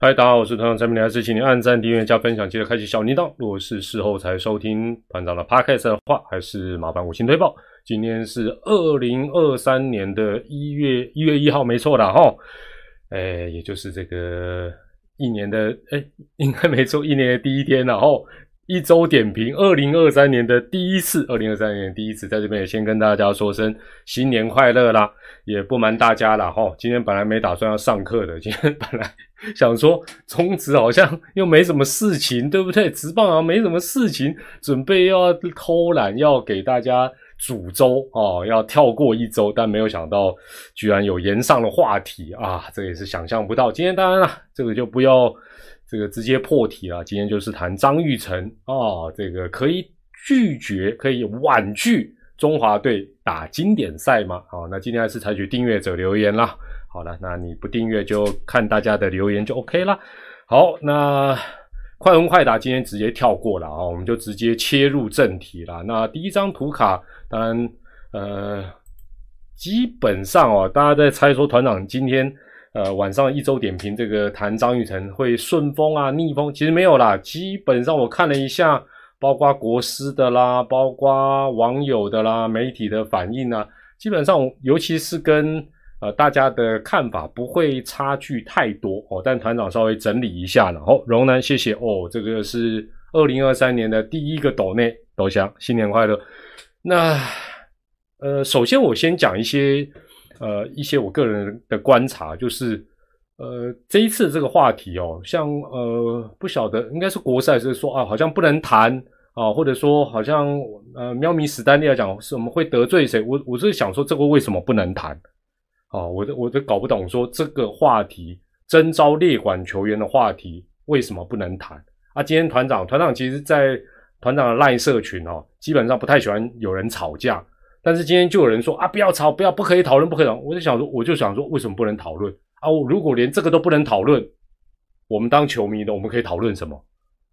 嗨，大家好，我是团长陈明来是请您按赞、订阅、加分享，记得开启小铃铛。如果是事后才收听团长的 podcast 的话，还是麻烦五星推报。今天是二零二三年的一月一月一号，没错的哈。哎，也就是这个一年的哎，应该没错，一年的第一天了哈。一周点评，二零二三年的第一次，二零二三年第一次，在这边也先跟大家说声新年快乐啦！也不瞒大家了哈，今天本来没打算要上课的，今天本来想说中职好像又没什么事情，对不对？职棒啊没什么事情，准备要偷懒，要给大家煮粥哦，要跳过一周，但没有想到居然有延上的话题啊，这也是想象不到。今天当然了，这个就不要。这个直接破题了，今天就是谈张玉成啊，这个可以拒绝、可以婉拒中华队打经典赛吗？好，那今天还是采取订阅者留言啦。好了，那你不订阅就看大家的留言就 OK 啦。好，那快问快答今天直接跳过了啊，我们就直接切入正题了。那第一张图卡，当然呃，基本上哦，大家在猜说团长今天。呃，晚上一周点评这个谈张雨晨会顺风啊逆风，其实没有啦。基本上我看了一下，包括国师的啦，包括网友的啦，媒体的反应啊，基本上尤其是跟呃大家的看法不会差距太多哦。但团长稍微整理一下了，哦，荣南谢谢哦，这个是二零二三年的第一个斗内斗香，新年快乐。那呃，首先我先讲一些。呃，一些我个人的观察就是，呃，这一次这个话题哦，像呃，不晓得应该是国赛是说啊，好像不能谈啊，或者说好像呃，喵咪史丹利来讲是我们会得罪谁？我我是想说这个为什么不能谈？啊，我都我都搞不懂，说这个话题征召列管球员的话题为什么不能谈？啊，今天团长团长其实，在团长的赖社群哦，基本上不太喜欢有人吵架。但是今天就有人说啊，不要吵，不要，不可以讨论，不可以讨论。我就想说，我就想说，为什么不能讨论啊？我如果连这个都不能讨论，我们当球迷的，我们可以讨论什么？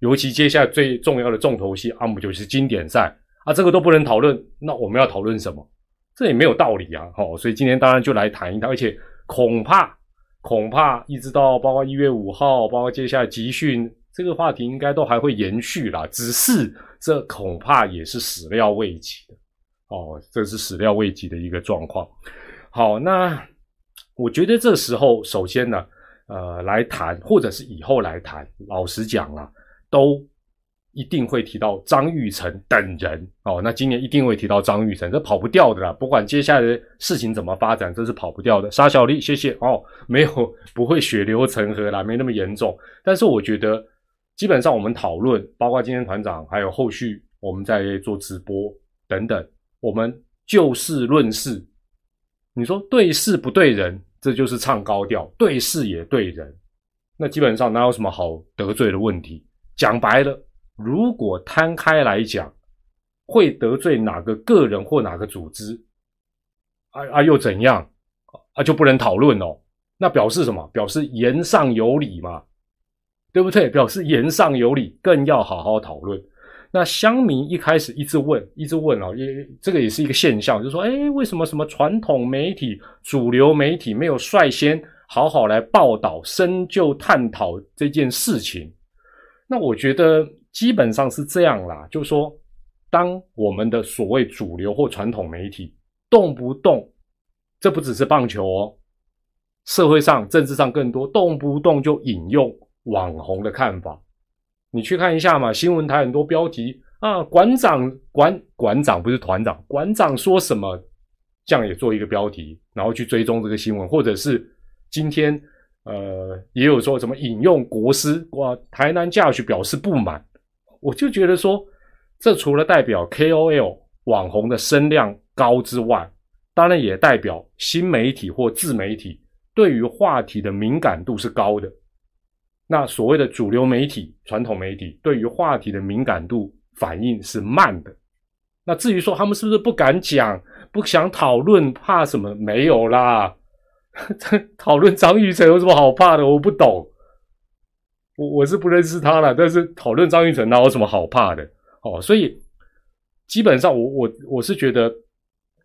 尤其接下来最重要的重头戏，阿姆就是经典赛啊，这个都不能讨论，那我们要讨论什么？这也没有道理啊！好，所以今天当然就来谈一谈，而且恐怕恐怕一直到包括一月五号，包括接下来集训，这个话题应该都还会延续啦。只是这恐怕也是始料未及的。哦，这是始料未及的一个状况。好，那我觉得这时候首先呢，呃，来谈或者是以后来谈，老实讲啊，都一定会提到张玉成等人。哦，那今年一定会提到张玉成，这跑不掉的啦。不管接下来的事情怎么发展，这是跑不掉的。沙小丽，谢谢哦，没有不会血流成河啦，没那么严重。但是我觉得，基本上我们讨论，包括今天团长还有后续我们在做直播等等。我们就事论事，你说对事不对人，这就是唱高调；对事也对人，那基本上哪有什么好得罪的问题？讲白了，如果摊开来讲，会得罪哪个个人或哪个组织，啊啊又怎样？啊就不能讨论哦？那表示什么？表示言上有理嘛，对不对？表示言上有理，更要好好讨论。那乡民一开始一直问，一直问哦，也这个也是一个现象，就是说，哎，为什么什么传统媒体、主流媒体没有率先好好来报道、深究、探讨这件事情？那我觉得基本上是这样啦，就是说，当我们的所谓主流或传统媒体动不动，这不只是棒球哦，社会上、政治上更多，动不动就引用网红的看法。你去看一下嘛，新闻台很多标题啊，馆长馆馆长不是团长，馆长说什么，这样也做一个标题，然后去追踪这个新闻，或者是今天呃也有说什么引用国师哇，台南驾许表示不满，我就觉得说，这除了代表 KOL 网红的声量高之外，当然也代表新媒体或自媒体对于话题的敏感度是高的。那所谓的主流媒体、传统媒体对于话题的敏感度反应是慢的。那至于说他们是不是不敢讲、不想讨论、怕什么？没有啦，讨论张玉成有什么好怕的？我不懂，我我是不认识他了。但是讨论张玉成那有什么好怕的？哦，所以基本上我我我是觉得，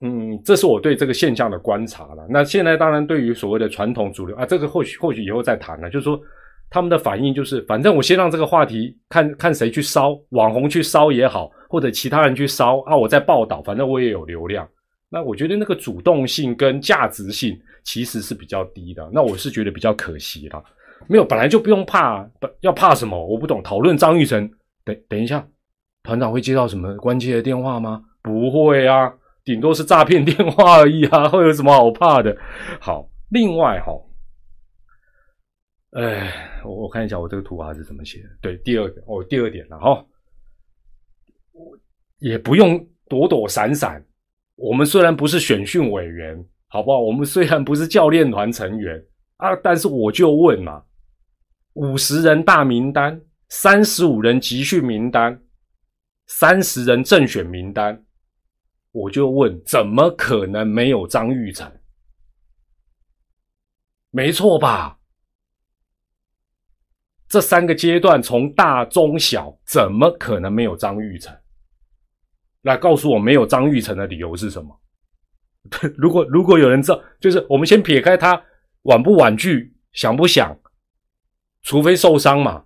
嗯，这是我对这个现象的观察了。那现在当然对于所谓的传统主流啊，这个或许或许以后再谈了，就是说。他们的反应就是，反正我先让这个话题看看谁去烧，网红去烧也好，或者其他人去烧啊，我在报道，反正我也有流量。那我觉得那个主动性跟价值性其实是比较低的。那我是觉得比较可惜啦。没有，本来就不用怕，要怕什么？我不懂。讨论张玉成，等等一下，团长会接到什么关切的电话吗？不会啊，顶多是诈骗电话而已啊，会有什么好怕的？好，另外哈。哎，我我看一下我这个图啊是怎么写的。对，第二个哦，第二点了哈，我也不用躲躲闪闪。我们虽然不是选训委员，好不好？我们虽然不是教练团成员啊，但是我就问嘛：五十人大名单，三十五人集训名单，三十人正选名单，我就问，怎么可能没有张玉成？没错吧？这三个阶段，从大中小，怎么可能没有张玉成？来告诉我，没有张玉成的理由是什么？如果如果有人知道，就是我们先撇开他婉不婉拒，想不想，除非受伤嘛，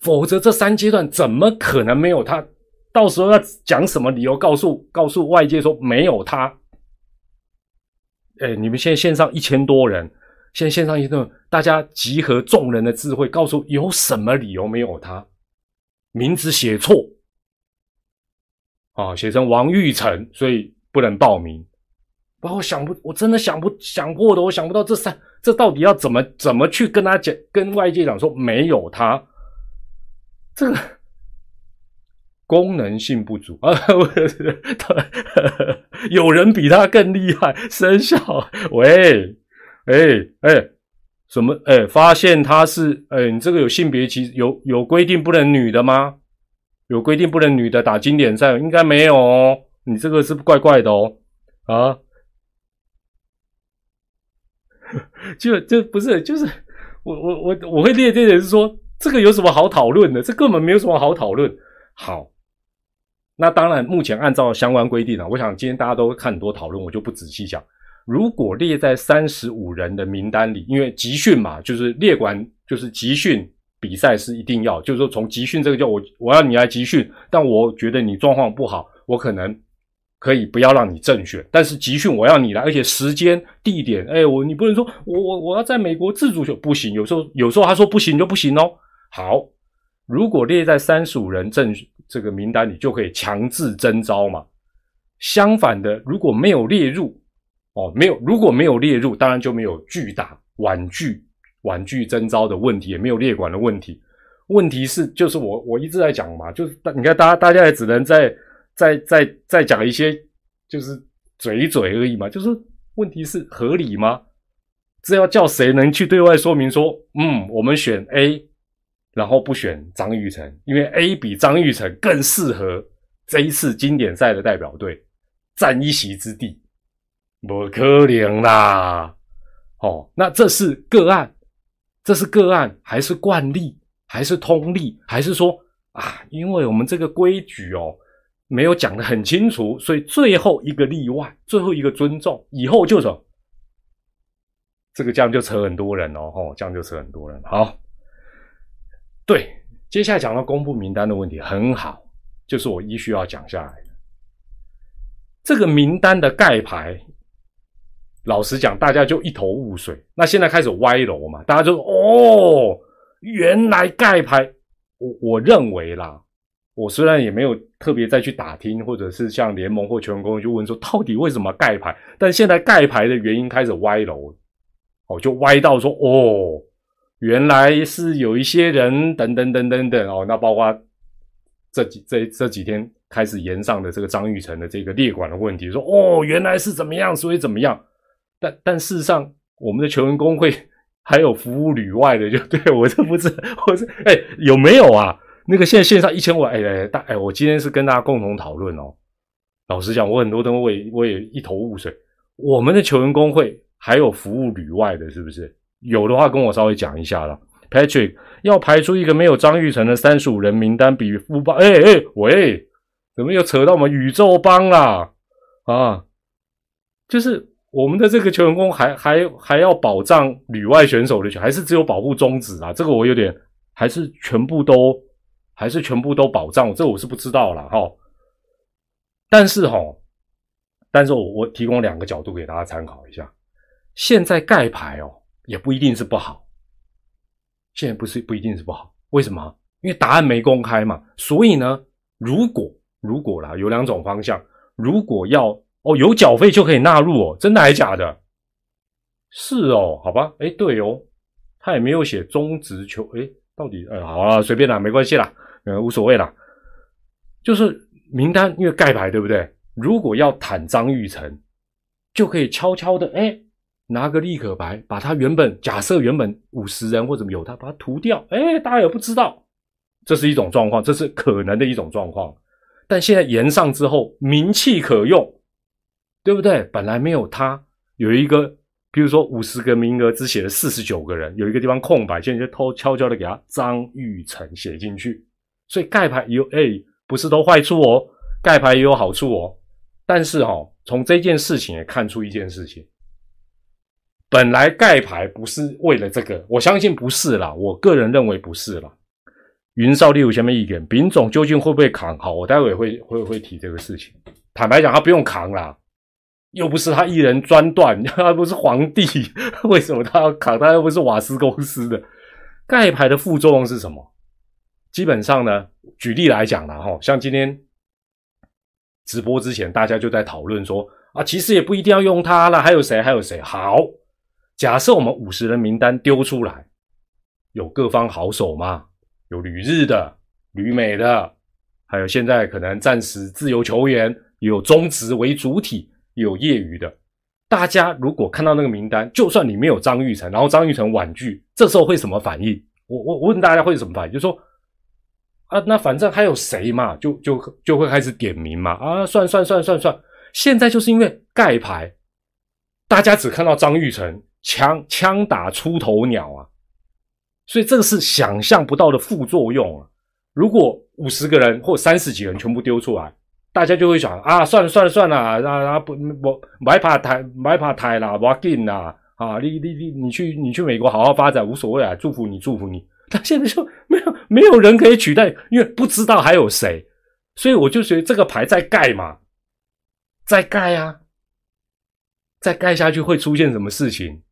否则这三阶段怎么可能没有他？到时候要讲什么理由？告诉告诉外界说没有他？哎，你们现在线上一千多人。现在线上一顿，大家集合众人的智慧，告诉有什么理由没有他？名字写错啊，写成王玉成，所以不能报名。把我想不，我真的想不想过的，我想不到这三，这到底要怎么怎么去跟他讲，跟外界讲说没有他，这个功能性不足啊！有人比他更厉害，生效喂。哎哎，什么？哎，发现他是哎，你这个有性别歧有有规定不能女的吗？有规定不能女的打经典赛？应该没有哦。你这个是怪怪的哦。啊，就就不是，就是我我我我会列这点是说，这个有什么好讨论的？这根本没有什么好讨论。好，那当然，目前按照相关规定啊，我想今天大家都看很多讨论，我就不仔细讲。如果列在三十五人的名单里，因为集训嘛，就是列管，就是集训比赛是一定要，就是说从集训这个叫我我要你来集训，但我觉得你状况不好，我可能可以不要让你正选，但是集训我要你来，而且时间地点，哎，我你不能说我我我要在美国自主选不行，有时候有时候他说不行就不行哦。好，如果列在三十五人正这个名单里，就可以强制征召嘛。相反的，如果没有列入。哦，没有，如果没有列入，当然就没有巨大婉拒、婉拒征召的问题，也没有列管的问题。问题是，就是我我一直在讲嘛，就是你看，大家大家也只能在在在在讲一些就是嘴嘴而已嘛。就是问题是合理吗？这要叫谁能去对外说明说，嗯，我们选 A，然后不选张玉成，因为 A 比张玉成更适合这一次经典赛的代表队占一席之地。不可能啦！哦，那这是个案，这是个案，还是惯例，还是通例，还是说啊？因为我们这个规矩哦，没有讲得很清楚，所以最后一个例外，最后一个尊重，以后就走。这个这样就扯很多人哦，吼，这样就扯很多人。好，对，接下来讲到公布名单的问题，很好，就是我依需要讲下来的这个名单的盖牌。老实讲，大家就一头雾水。那现在开始歪楼嘛？大家就哦，原来盖牌。我我认为啦，我虽然也没有特别再去打听，或者是像联盟或全公去问说，到底为什么盖牌？但现在盖牌的原因开始歪楼，哦，就歪到说哦，原来是有一些人等等等等等哦。那包括这几这这几天开始延上的这个张玉成的这个列管的问题，说哦，原来是怎么样，所以怎么样？但但事实上，我们的球员工会 还有服务旅外的，就 对我这不是，我是哎有没有啊？那个现在线上一千万，哎哎大哎，我今天是跟大家共同讨论哦。老实讲，我很多东西我也我也一头雾水。我们的球员工会还有服务旅外的，是不是？有的话跟我稍微讲一下了。Patrick 要排出一个没有张玉成的三十五人名单，比富邦哎哎喂，怎么又扯到我们宇宙帮啦？啊，就是。我们的这个球员工还还还要保障旅外选手的权，还是只有保护中指啊？这个我有点，还是全部都，还是全部都保障？这我是不知道了哈。但是哈，但是我我提供两个角度给大家参考一下。现在盖牌哦，也不一定是不好。现在不是不一定是不好，为什么？因为答案没公开嘛。所以呢，如果如果啦，有两种方向，如果要。哦，有缴费就可以纳入哦，真的还是假的？是哦，好吧，哎，对哦，他也没有写中职球，哎，到底，呃，好了，随便啦，没关系啦，呃，无所谓啦。就是名单因为盖牌，对不对？如果要坦张玉成，就可以悄悄的，哎，拿个立可白，把他原本假设原本五十人或者有他，把他涂掉，哎，大家也不知道，这是一种状况，这是可能的一种状况。但现在延上之后，名气可用。对不对？本来没有他，有一个，比如说五十个名额只写了四十九个人，有一个地方空白，现在就偷悄悄的给他张玉成写进去。所以盖牌有哎，不是都坏处哦，盖牌也有好处哦。但是哈，从这件事情也看出一件事情，本来盖牌不是为了这个，我相信不是啦，我个人认为不是啦。云少例如前面一点，丙总究竟会不会扛？好，我待会会会会提这个事情。坦白讲，他不用扛啦。又不是他一人专断，他不是皇帝，为什么他要扛？他又不是瓦斯公司的盖牌的副作用是什么？基本上呢，举例来讲了哈，像今天直播之前，大家就在讨论说啊，其实也不一定要用他了，还有谁？还有谁？好，假设我们五十人名单丢出来，有各方好手嘛？有旅日的、旅美的，还有现在可能暂时自由球员，有中职为主体。有业余的，大家如果看到那个名单，就算你没有张玉成，然后张玉成婉拒，这时候会什么反应？我我问大家会什么反应？就说啊，那反正还有谁嘛，就就就会开始点名嘛。啊，算算算算算，现在就是因为盖牌，大家只看到张玉成，枪枪打出头鸟啊，所以这个是想象不到的副作用啊。如果五十个人或三十几个人全部丢出来。大家就会想啊，算了算了算了，啊啊不不，买怕台买怕台啦，不要紧啦，啊你你你你去你去美国好好发展无所谓啊，祝福你祝福你。但现在就没有没有人可以取代，因为不知道还有谁，所以我就觉得这个牌在盖嘛，在盖啊，再盖下去会出现什么事情，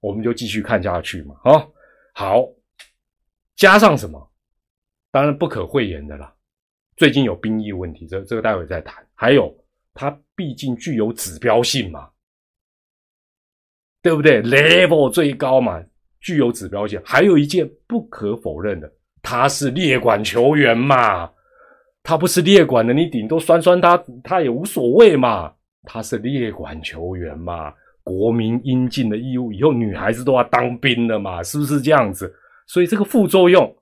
我们就继续看下去嘛。啊，好，加上什么？当然不可讳言的啦。最近有兵役问题，这这个待会再谈。还有，它毕竟具有指标性嘛，对不对？level 最高嘛，具有指标性。还有一件不可否认的，他是列管球员嘛，他不是列管的，你顶多酸酸他，他也无所谓嘛。他是列管球员嘛，国民应尽的义务，以后女孩子都要当兵的嘛，是不是这样子？所以这个副作用，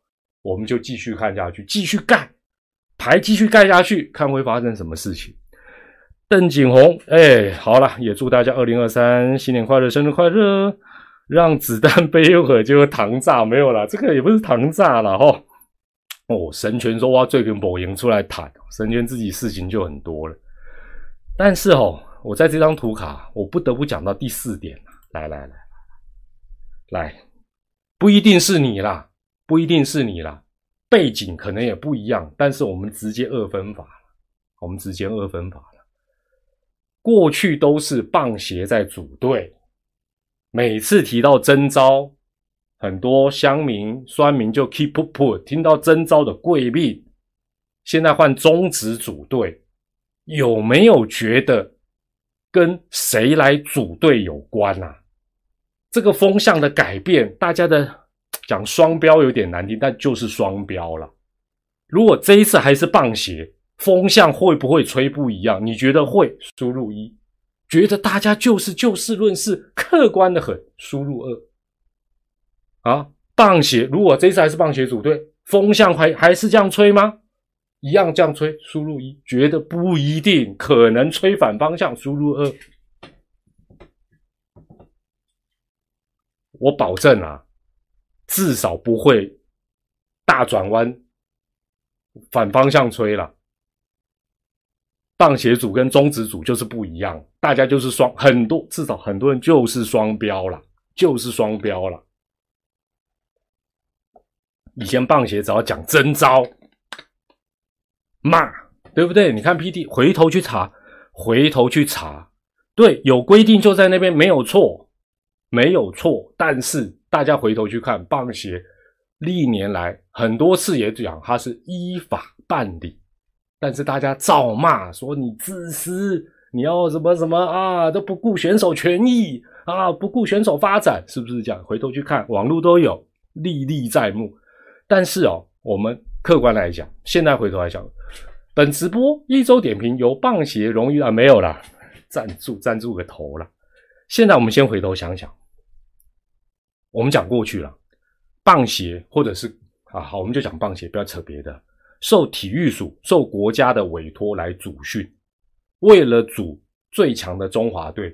我们就继续看下去，继续干。还继续盖下去，看会发生什么事情。邓景洪，哎，好了，也祝大家二零二三新年快乐，生日快乐！让子弹飞一会儿就糖炸，没有了，这个也不是糖炸了哈。哦，神拳说哇，最跟宝赢出来谈，神拳自己事情就很多了。但是哦，我在这张图卡，我不得不讲到第四点来来来来，不一定是你啦，不一定是你啦。背景可能也不一样，但是我们直接二分法了。我们直接二分法了。过去都是棒协在组队，每次提到征召，很多乡民、酸民就 keep put，听到征召的贵命。现在换中职组队，有没有觉得跟谁来组队有关啊？这个风向的改变，大家的。讲双标有点难听，但就是双标了。如果这一次还是棒鞋，风向会不会吹不一样？你觉得会？输入一，觉得大家就是就事论事，客观的很。输入二，啊，棒鞋如果这次还是棒鞋组队，风向还还是这样吹吗？一样这样吹。输入一，觉得不一定，可能吹反方向。输入二，我保证啊。至少不会大转弯，反方向吹了。棒协组跟中职组就是不一样，大家就是双很多，至少很多人就是双标了，就是双标了。以前棒协只要讲真招，骂，对不对？你看 P D 回头去查，回头去查，对，有规定就在那边，没有错，没有错。但是大家回头去看棒协历年来很多次也讲他是依法办理。但是大家照骂说你自私，你要什么什么啊，都不顾选手权益啊，不顾选手发展，是不是这样？回头去看网络都有，历历在目。但是哦，我们客观来讲，现在回头来讲，本直播一周点评由棒协荣誉啊没有了，赞助赞助个头了。现在我们先回头想想，我们讲过去了，棒协或者是啊好，我们就讲棒协，不要扯别的。受体育署、受国家的委托来组训，为了组最强的中华队，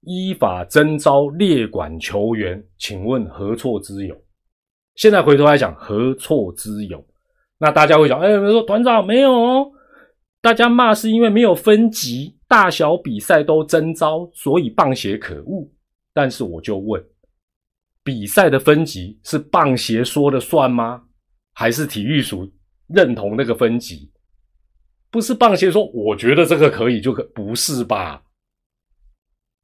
依法征召列管球员，请问何错之有？现在回头来讲，何错之有？那大家会讲，哎，说团长没有，大家骂是因为没有分级，大小比赛都征召，所以棒协可恶。但是我就问，比赛的分级是棒协说的算吗？还是体育署？认同那个分级，不是棒协说我觉得这个可以就可，不是吧？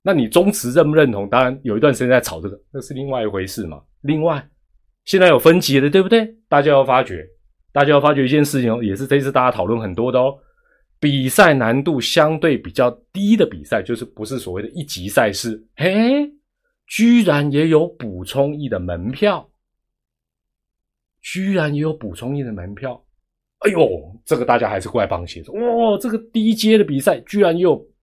那你中职认不认同？当然有一段时间在吵这个，那是另外一回事嘛。另外，现在有分级了，对不对？大家要发觉，大家要发觉一件事情哦，也是这次大家讨论很多的哦。比赛难度相对比较低的比赛，就是不是所谓的一级赛事，嘿，居然也有补充役的门票，居然也有补充役的门票。哎呦，这个大家还是怪帮协助，哇，这个低阶的比赛居然有